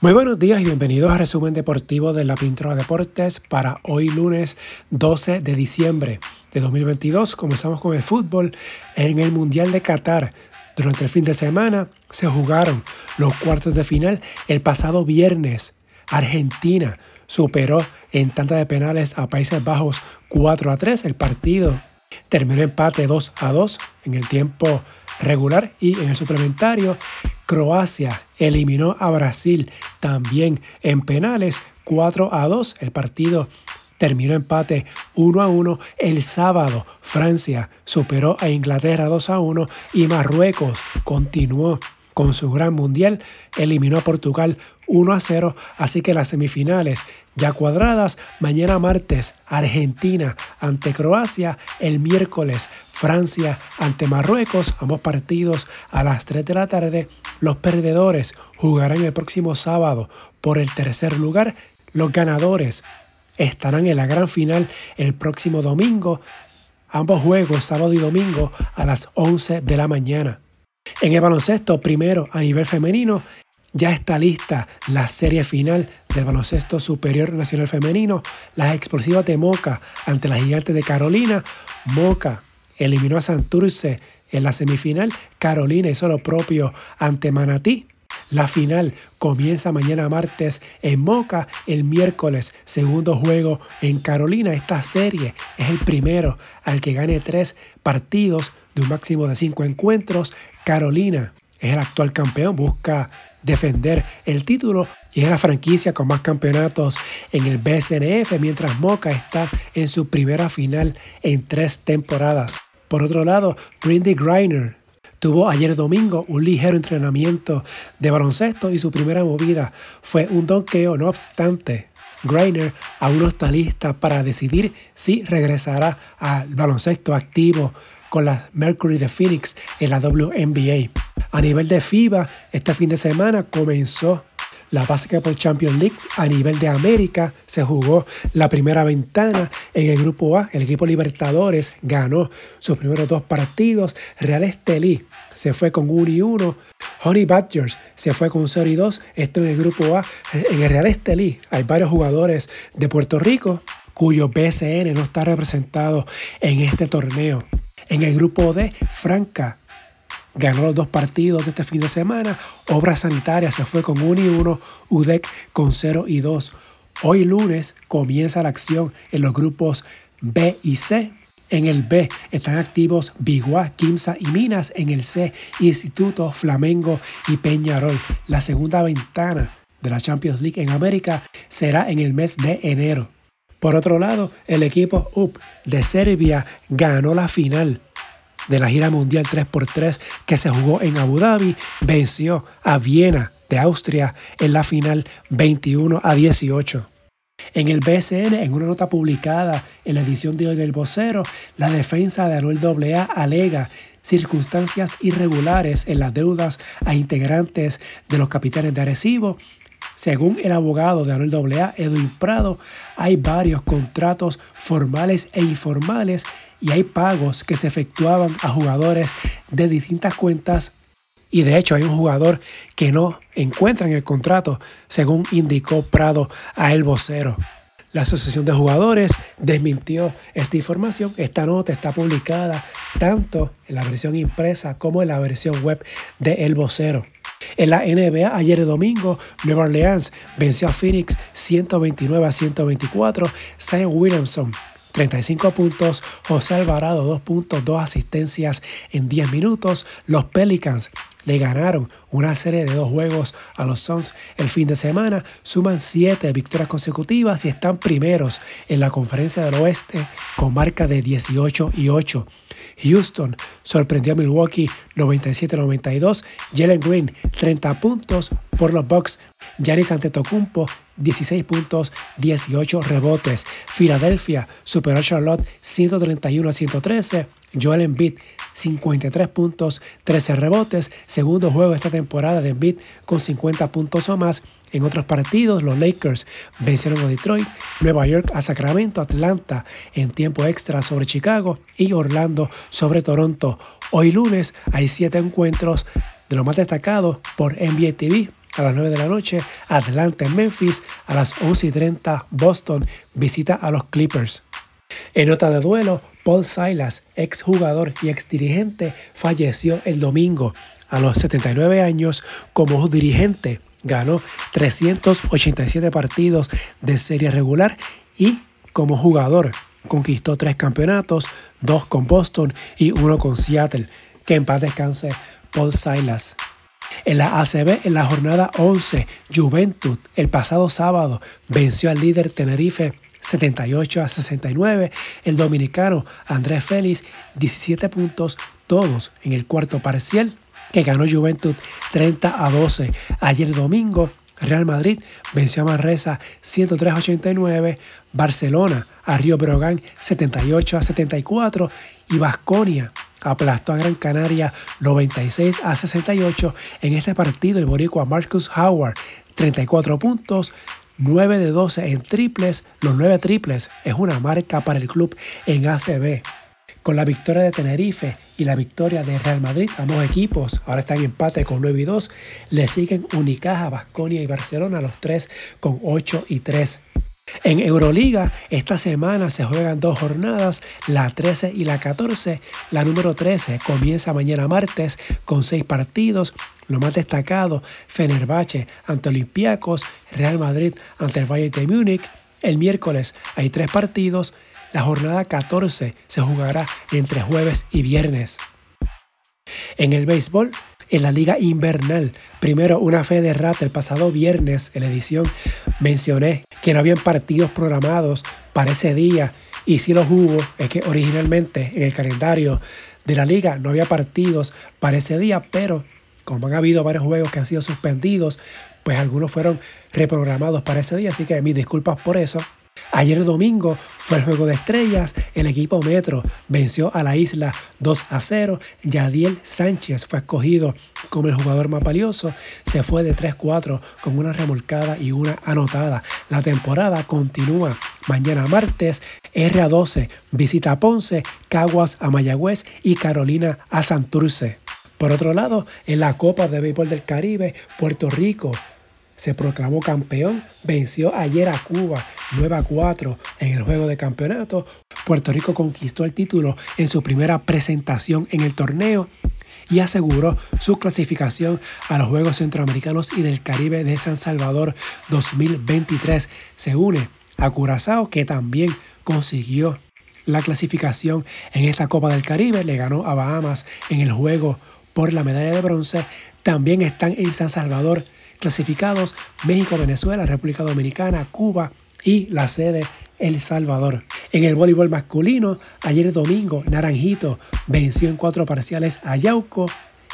Muy buenos días y bienvenidos a Resumen Deportivo de la Pintura Deportes para hoy lunes 12 de diciembre de 2022. Comenzamos con el fútbol en el Mundial de Qatar. Durante el fin de semana se jugaron los cuartos de final el pasado viernes. Argentina superó en tanta de penales a Países Bajos 4 a 3. El partido terminó empate 2 a 2 en el tiempo regular y en el suplementario Croacia eliminó a Brasil también en penales 4 a 2. El partido terminó empate 1 a 1. El sábado Francia superó a Inglaterra 2 a 1 y Marruecos continuó con su gran mundial, eliminó a Portugal 1 a 0, así que las semifinales ya cuadradas, mañana martes Argentina ante Croacia, el miércoles Francia ante Marruecos, ambos partidos a las 3 de la tarde, los perdedores jugarán el próximo sábado por el tercer lugar, los ganadores estarán en la gran final el próximo domingo, ambos juegos sábado y domingo a las 11 de la mañana. En el baloncesto, primero a nivel femenino, ya está lista la serie final del baloncesto superior nacional femenino. Las explosivas de Moca ante la gigante de Carolina. Moca eliminó a Santurce en la semifinal. Carolina hizo lo propio ante Manatí. La final comienza mañana martes en Moca, el miércoles segundo juego en Carolina. Esta serie es el primero al que gane tres partidos de un máximo de cinco encuentros. Carolina es el actual campeón, busca defender el título y es la franquicia con más campeonatos en el BSNF, mientras Moca está en su primera final en tres temporadas. Por otro lado, Brindy Griner Tuvo ayer domingo un ligero entrenamiento de baloncesto y su primera movida fue un donqueo. No obstante, Greiner aún no está lista para decidir si regresará al baloncesto activo con la Mercury de Phoenix en la WNBA. A nivel de FIBA, este fin de semana comenzó la Basketball Champions League a nivel de América se jugó la primera ventana en el grupo A. El equipo Libertadores ganó sus primeros dos partidos. Real Estelí se fue con 1 y 1. Honey Badgers se fue con 0 y 2. Esto en el grupo A. En el Real Estelí hay varios jugadores de Puerto Rico cuyo BSN no está representado en este torneo. En el grupo D, Franca ganó los dos partidos de este fin de semana. Obra Sanitaria se fue con 1 y 1, UDEC con 0 y 2. Hoy lunes comienza la acción en los grupos B y C. En el B están activos Biguá, Quimsa y Minas. En el C, Instituto, Flamengo y Peñarol. La segunda ventana de la Champions League en América será en el mes de enero. Por otro lado, el equipo UP de Serbia ganó la final de la gira mundial 3x3 que se jugó en Abu Dhabi, venció a Viena de Austria en la final 21 a 18. En el BSN, en una nota publicada en la edición de hoy del vocero, la defensa de Anuel AA alega circunstancias irregulares en las deudas a integrantes de los capitanes de Arecibo según el abogado de Anuel AA, Edwin Prado, hay varios contratos formales e informales y hay pagos que se efectuaban a jugadores de distintas cuentas y de hecho hay un jugador que no encuentra en el contrato, según indicó Prado a el vocero. La Asociación de Jugadores desmintió esta información. Esta nota está publicada tanto en la versión impresa como en la versión web de El Vocero. En la NBA, ayer domingo, Nueva Orleans venció a Phoenix 129 a 124. Zion Williamson 35 puntos, José Alvarado 2 puntos, 2 asistencias en 10 minutos. Los Pelicans le ganaron una serie de dos juegos a los Suns el fin de semana, suman 7 victorias consecutivas y están primeros en la conferencia del oeste con marca de 18 y 8. Houston sorprendió a Milwaukee 97-92, Jalen Green 30 puntos por los Bucks, Giannis Antetokounmpo 16 puntos, 18 rebotes. Filadelfia superó a Charlotte 131 a 113. Joel Embiid 53 puntos, 13 rebotes. Segundo juego esta temporada de Embiid con 50 puntos o más. En otros partidos, los Lakers vencieron a Detroit, Nueva York a Sacramento, Atlanta en tiempo extra sobre Chicago y Orlando sobre Toronto. Hoy lunes hay siete encuentros de lo más destacados por NBA TV a las 9 de la noche, Atlanta en Memphis, a las 11 y 30 Boston visita a los Clippers. En nota de duelo, Paul Silas, ex jugador y ex dirigente, falleció el domingo a los 79 años como dirigente. Ganó 387 partidos de serie regular y como jugador conquistó tres campeonatos, dos con Boston y uno con Seattle. Que en paz descanse Paul Silas. En la ACB, en la jornada 11, Juventud el pasado sábado venció al líder Tenerife 78 a 69. El dominicano Andrés Félix, 17 puntos, todos en el cuarto parcial, que ganó Juventud 30 a 12. Ayer domingo, Real Madrid venció a Manresa 103 a 89. Barcelona a Río Brogan 78 a 74. Y Vasconia aplastó a Gran Canaria 96 a 68. En este partido, el boricua Marcus Howard 34 puntos, 9 de 12 en triples. Los 9 triples es una marca para el club en ACB. Con la victoria de Tenerife y la victoria de Real Madrid, ambos equipos ahora están en empate con 9 y 2. Le siguen Unicaja, Basconia y Barcelona, los tres con 8 y 3. En Euroliga, esta semana se juegan dos jornadas, la 13 y la 14. La número 13 comienza mañana martes con seis partidos. Lo más destacado, Fenerbahce ante Olympiacos, Real Madrid ante el Bayern de Múnich. El miércoles hay tres partidos. La jornada 14 se jugará entre jueves y viernes. En el béisbol, en la liga invernal. Primero, una fe de rata el pasado viernes en la edición mencioné que no habían partidos programados para ese día y si los hubo, es que originalmente en el calendario de la liga no había partidos para ese día, pero como han habido varios juegos que han sido suspendidos, pues algunos fueron reprogramados para ese día, así que mis disculpas por eso. Ayer domingo fue el juego de estrellas. El equipo Metro venció a la isla 2 a 0. Yadiel Sánchez fue escogido como el jugador más valioso. Se fue de 3-4 con una remolcada y una anotada. La temporada continúa mañana martes. RA12 visita a Ponce, Caguas a Mayagüez y Carolina a Santurce. Por otro lado, en la Copa de Béisbol del Caribe, Puerto Rico se proclamó campeón, venció ayer a Cuba 9 a 4 en el juego de campeonato. Puerto Rico conquistó el título en su primera presentación en el torneo y aseguró su clasificación a los Juegos Centroamericanos y del Caribe de San Salvador 2023. Se une a Curazao que también consiguió la clasificación en esta Copa del Caribe, le ganó a Bahamas en el juego por la medalla de bronce. También están en San Salvador clasificados México, Venezuela, República Dominicana, Cuba y la sede El Salvador. En el voleibol masculino, ayer domingo, Naranjito venció en cuatro parciales a Yauco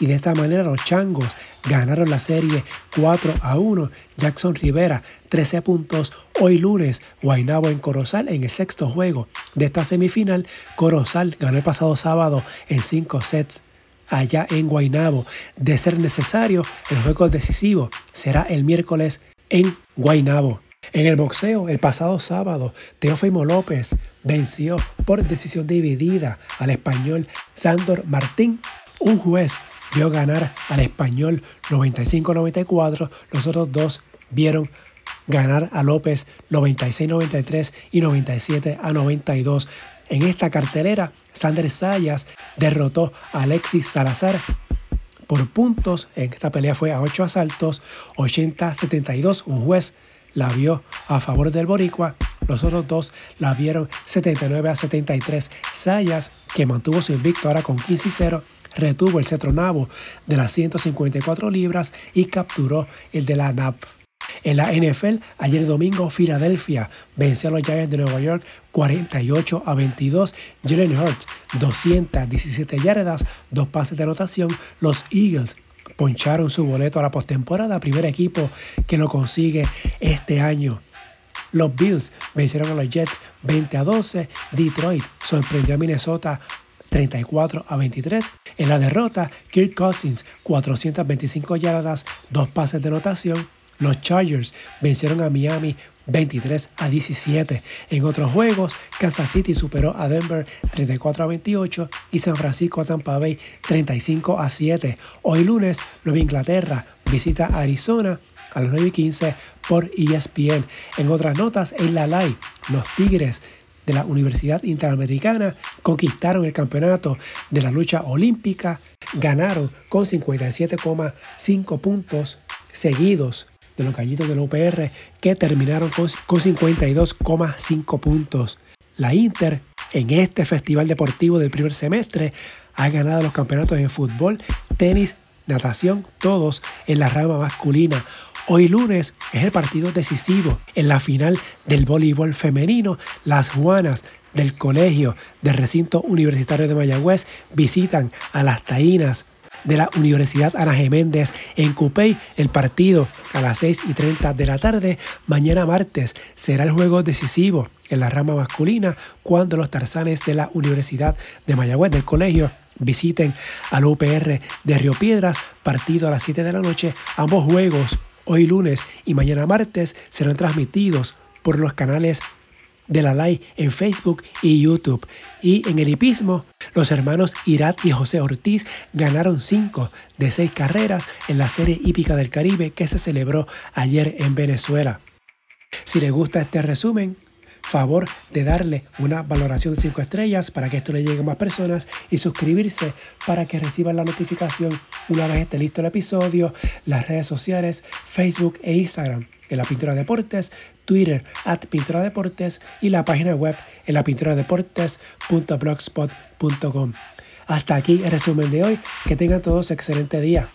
y de esta manera los changos ganaron la serie 4 a 1. Jackson Rivera 13 puntos. Hoy lunes, Guaynabo en Corozal en el sexto juego de esta semifinal. Corozal ganó el pasado sábado en 5 sets allá en Guaynabo. De ser necesario, el juego decisivo será el miércoles en Guaynabo. En el boxeo, el pasado sábado, Teófimo López venció por decisión dividida al español Sandor Martín. Un juez vio ganar al español 95-94, los otros dos vieron ganar a López 96-93 y 97 92. En esta cartelera, Sander Sayas derrotó a Alexis Salazar por puntos. En esta pelea fue a 8 asaltos, 80-72. Un juez la vio a favor del Boricua. Los otros dos la vieron 79 a 73. Sayas, que mantuvo su invicto ahora con 15 y 0, retuvo el cetro nabo de las 154 libras y capturó el de la NAP. En la NFL, ayer domingo, Filadelfia venció a los Giants de Nueva York 48 a 22. Jalen Hurts, 217 yardas, dos pases de anotación. Los Eagles poncharon su boleto a la postemporada, primer equipo que lo consigue este año. Los Bills vencieron a los Jets 20 a 12. Detroit sorprendió a Minnesota 34 a 23. En la derrota, Kirk Cousins 425 yardas, dos pases de anotación. Los Chargers vencieron a Miami 23 a 17. En otros juegos, Kansas City superó a Denver 34 a 28 y San Francisco a Tampa Bay 35 a 7. Hoy lunes, Nueva Inglaterra visita a Arizona a las 9 y 15 por ESPN. En otras notas, en la live, los Tigres de la Universidad Interamericana conquistaron el campeonato de la lucha olímpica, ganaron con 57,5 puntos seguidos de los gallitos de la UPR que terminaron con, 52,5 puntos. La Inter en este festival deportivo del primer semestre ha ganado los campeonatos de fútbol, tenis, natación, todos en la rama masculina. Hoy lunes es el partido decisivo en la final del voleibol femenino. Las Juanas del Colegio del Recinto Universitario de Mayagüez visitan a las Taínas de la Universidad Ana Geméndez en Cupey. El partido a las 6 y 30 de la tarde. Mañana martes será el juego decisivo en la rama masculina cuando los tarzanes de la Universidad de Mayagüez del colegio visiten al UPR de Río Piedras, partido a las 7 de la noche. Ambos juegos, hoy lunes y mañana martes, serán transmitidos por los canales de la LAI en Facebook y YouTube. Y en el hipismo, los hermanos Irat y José Ortiz ganaron 5 de 6 carreras en la Serie Hípica del Caribe que se celebró ayer en Venezuela. Si les gusta este resumen, favor de darle una valoración de 5 estrellas para que esto le llegue a más personas y suscribirse para que reciban la notificación una vez esté listo el episodio, las redes sociales, Facebook e Instagram en la Pintura Deportes, Twitter at Pintura Deportes y la página web en la pintura deportes.blogspot.com. Hasta aquí el resumen de hoy. Que tengan todos excelente día.